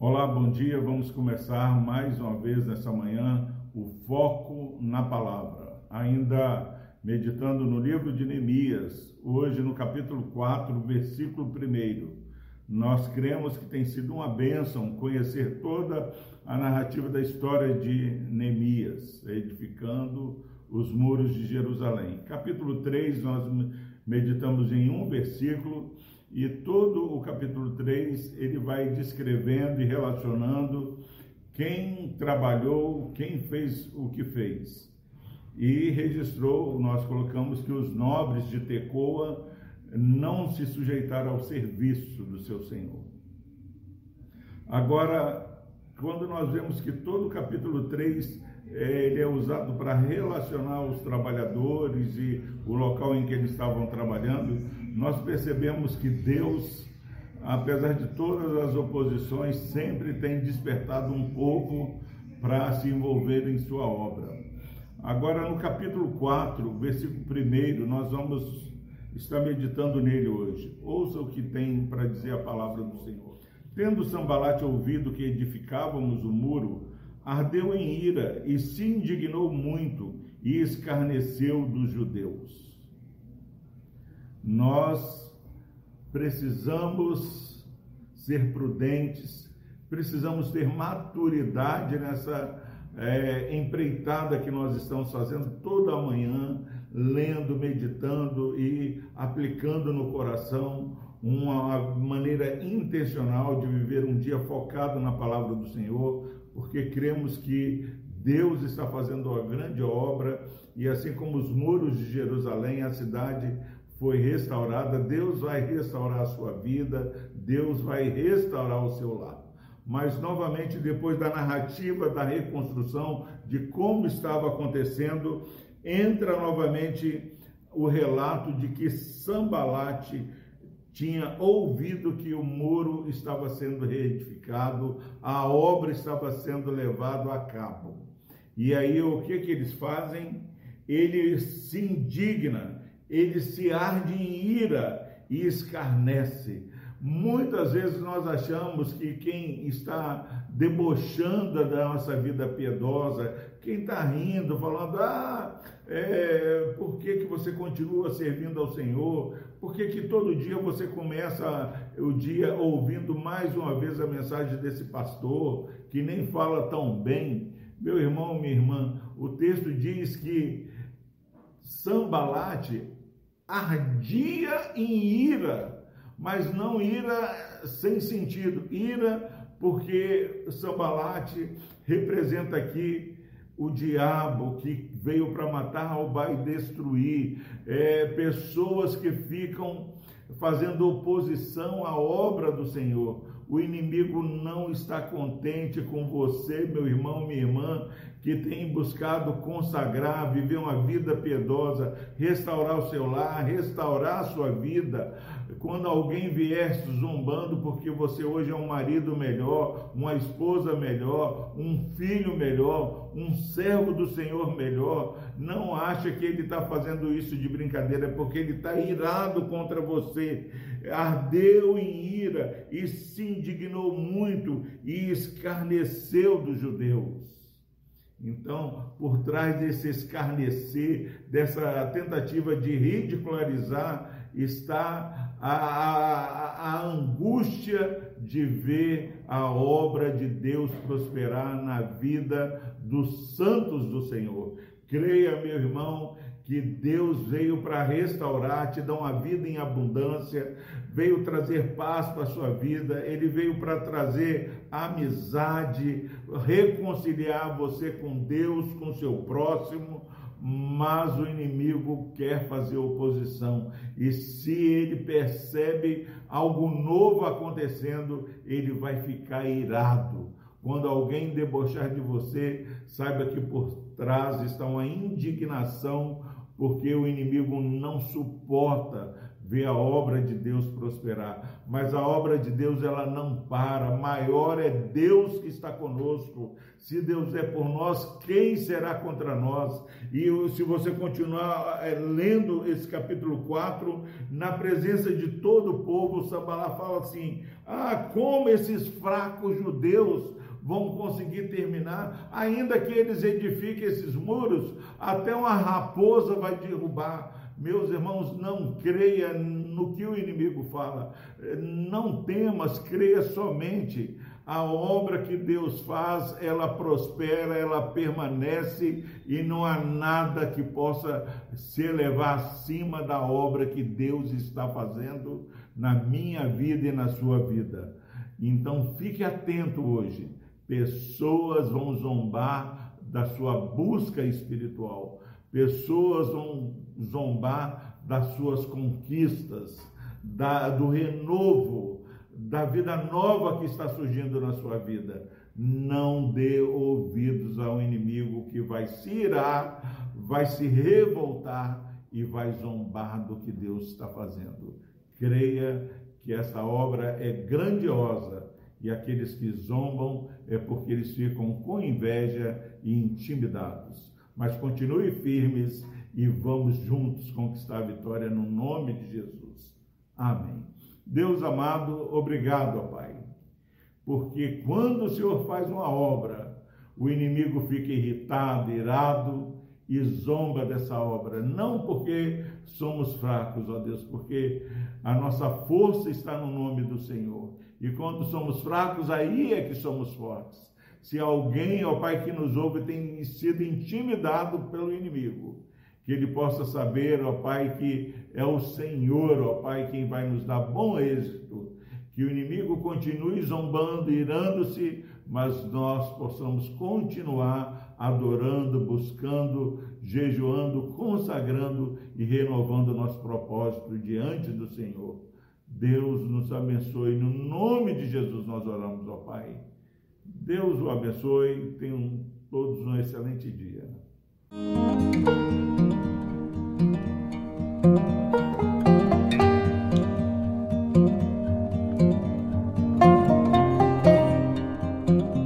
Olá, bom dia. Vamos começar mais uma vez nessa manhã o foco na palavra. Ainda meditando no livro de Neemias, hoje no capítulo 4, versículo 1. Nós cremos que tem sido uma bênção conhecer toda a narrativa da história de Neemias, edificando os muros de Jerusalém. Capítulo 3, nós meditamos em um versículo e todo o capítulo 3 ele vai descrevendo e relacionando quem trabalhou, quem fez o que fez. E registrou, nós colocamos que os nobres de Tecoa não se sujeitaram ao serviço do seu Senhor. Agora, quando nós vemos que todo o capítulo 3 é, ele é usado para relacionar os trabalhadores e o local em que eles estavam trabalhando, nós percebemos que Deus, apesar de todas as oposições, sempre tem despertado um povo para se envolver em sua obra. Agora, no capítulo 4, versículo 1, nós vamos estar meditando nele hoje. Ouça o que tem para dizer a palavra do Senhor. Tendo Sambalate ouvido que edificávamos o muro, ardeu em ira e se indignou muito e escarneceu dos judeus. Nós precisamos ser prudentes, precisamos ter maturidade nessa é, empreitada que nós estamos fazendo toda manhã, lendo, meditando e aplicando no coração uma maneira intencional de viver um dia focado na palavra do Senhor, porque cremos que Deus está fazendo uma grande obra e assim como os muros de Jerusalém, a cidade foi restaurada, Deus vai restaurar a sua vida, Deus vai restaurar o seu lar. Mas novamente, depois da narrativa da reconstrução, de como estava acontecendo, entra novamente o relato de que Sambalate tinha ouvido que o muro estava sendo reedificado, a obra estava sendo levada a cabo. E aí o que que eles fazem? Ele se indigna, ele se arde em ira e escarnece. Muitas vezes nós achamos que quem está debochando da nossa vida piedosa, quem está rindo, falando, ah, é, por que, que você continua servindo ao Senhor? Por que, que todo dia você começa o dia ouvindo mais uma vez a mensagem desse pastor, que nem fala tão bem? Meu irmão, minha irmã, o texto diz que Sambalate ardia em ira mas não ira sem sentido, ira porque Sambalate representa aqui o diabo que veio para matar, roubar e destruir, é, pessoas que ficam fazendo oposição à obra do Senhor. O inimigo não está contente com você, meu irmão, minha irmã, que tem buscado consagrar, viver uma vida piedosa, restaurar o seu lar, restaurar a sua vida. Quando alguém vier zombando porque você hoje é um marido melhor, uma esposa melhor, um filho melhor, um servo do Senhor melhor, não acha que ele está fazendo isso de brincadeira, porque ele está irado contra você, ardeu em ira e se indignou muito e escarneceu dos judeus. Então, por trás desse escarnecer, dessa tentativa de ridicularizar, está a, a, a, angústia de ver a obra de Deus prosperar na vida dos santos do Senhor. Creia, meu irmão, que Deus veio para restaurar, te dar uma vida em abundância, veio trazer paz para a sua vida, ele veio para trazer amizade, reconciliar você com Deus, com seu próximo, mas o inimigo quer fazer oposição. E se ele percebe algo novo acontecendo, ele vai ficar irado. Quando alguém debochar de você, saiba que por trás está uma indignação porque o inimigo não suporta ver a obra de Deus prosperar. Mas a obra de Deus ela não para. Maior é Deus que está conosco. Se Deus é por nós, quem será contra nós? E se você continuar é, lendo esse capítulo 4, na presença de todo o povo, Sambalá fala assim: Ah, como esses fracos judeus vão conseguir terminar, ainda que eles edifiquem esses muros, até uma raposa vai derrubar. Meus irmãos, não creia no que o inimigo fala. Não temas, creia somente. A obra que Deus faz, ela prospera, ela permanece e não há nada que possa se elevar acima da obra que Deus está fazendo na minha vida e na sua vida. Então fique atento hoje. Pessoas vão zombar da sua busca espiritual Pessoas vão zombar das suas conquistas, da, do renovo, da vida nova que está surgindo na sua vida. Não dê ouvidos ao inimigo que vai se irar, vai se revoltar e vai zombar do que Deus está fazendo. Creia que essa obra é grandiosa e aqueles que zombam é porque eles ficam com inveja e intimidados mas continue firmes e vamos juntos conquistar a vitória no nome de Jesus. Amém. Deus amado, obrigado, ó Pai, porque quando o Senhor faz uma obra, o inimigo fica irritado, irado e zomba dessa obra, não porque somos fracos, ó Deus, porque a nossa força está no nome do Senhor. E quando somos fracos, aí é que somos fortes se alguém, ó Pai, que nos ouve tem sido intimidado pelo inimigo, que ele possa saber, ó Pai, que é o Senhor, ó Pai, quem vai nos dar bom êxito, que o inimigo continue zombando, irando-se, mas nós possamos continuar adorando, buscando, jejuando, consagrando e renovando nosso propósito diante do Senhor. Deus nos abençoe. No nome de Jesus nós oramos, ó Pai. Deus o abençoe. Tenham todos um excelente dia. Música